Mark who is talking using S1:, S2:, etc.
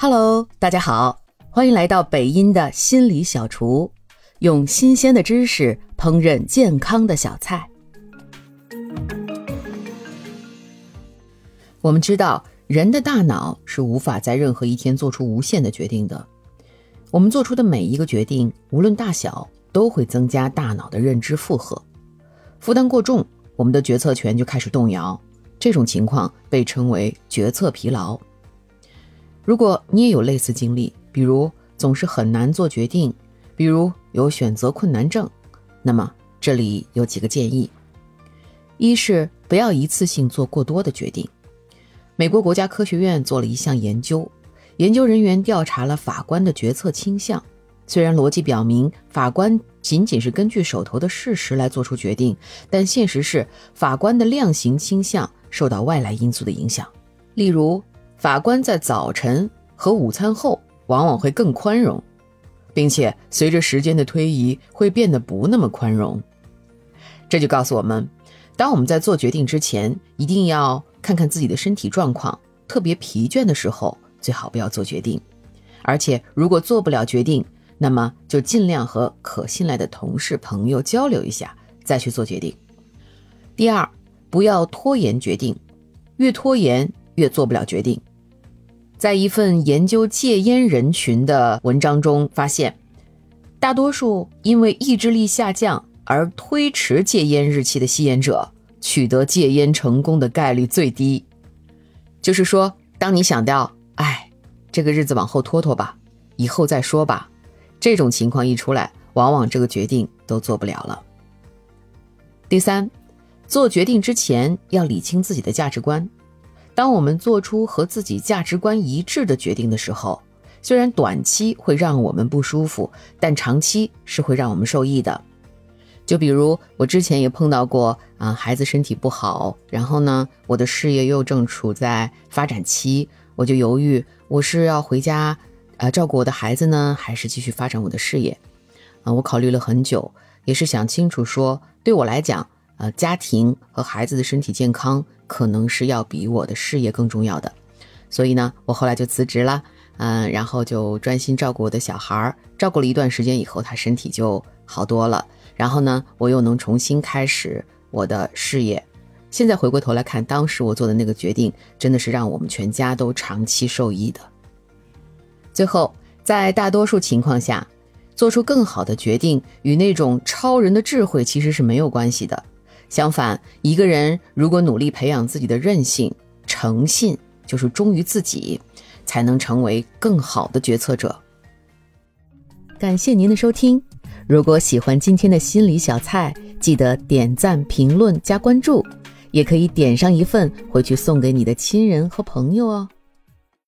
S1: Hello，大家好，欢迎来到北音的心理小厨，用新鲜的知识烹饪健康的小菜。我们知道，人的大脑是无法在任何一天做出无限的决定的。我们做出的每一个决定，无论大小，都会增加大脑的认知负荷，负担过重，我们的决策权就开始动摇。这种情况被称为决策疲劳。如果你也有类似经历，比如总是很难做决定，比如有选择困难症，那么这里有几个建议：一是不要一次性做过多的决定。美国国家科学院做了一项研究，研究人员调查了法官的决策倾向。虽然逻辑表明法官仅仅是根据手头的事实来做出决定，但现实是法官的量刑倾向受到外来因素的影响，例如。法官在早晨和午餐后往往会更宽容，并且随着时间的推移会变得不那么宽容。这就告诉我们，当我们在做决定之前，一定要看看自己的身体状况。特别疲倦的时候，最好不要做决定。而且，如果做不了决定，那么就尽量和可信赖的同事、朋友交流一下，再去做决定。第二，不要拖延决定，越拖延越做不了决定。在一份研究戒烟人群的文章中发现，大多数因为意志力下降而推迟戒烟日期的吸烟者，取得戒烟成功的概率最低。就是说，当你想到“哎，这个日子往后拖拖吧，以后再说吧”，这种情况一出来，往往这个决定都做不了了。第三，做决定之前要理清自己的价值观。当我们做出和自己价值观一致的决定的时候，虽然短期会让我们不舒服，但长期是会让我们受益的。就比如我之前也碰到过啊，孩子身体不好，然后呢，我的事业又正处在发展期，我就犹豫，我是要回家，呃，照顾我的孩子呢，还是继续发展我的事业？啊，我考虑了很久，也是想清楚说，对我来讲。呃，家庭和孩子的身体健康可能是要比我的事业更重要的，所以呢，我后来就辞职了，嗯，然后就专心照顾我的小孩儿。照顾了一段时间以后，他身体就好多了，然后呢，我又能重新开始我的事业。现在回过头来看，当时我做的那个决定，真的是让我们全家都长期受益的。最后，在大多数情况下，做出更好的决定与那种超人的智慧其实是没有关系的。相反，一个人如果努力培养自己的韧性、诚信，就是忠于自己，才能成为更好的决策者。感谢您的收听，如果喜欢今天的心理小菜，记得点赞、评论、加关注，也可以点上一份回去送给你的亲人和朋友哦。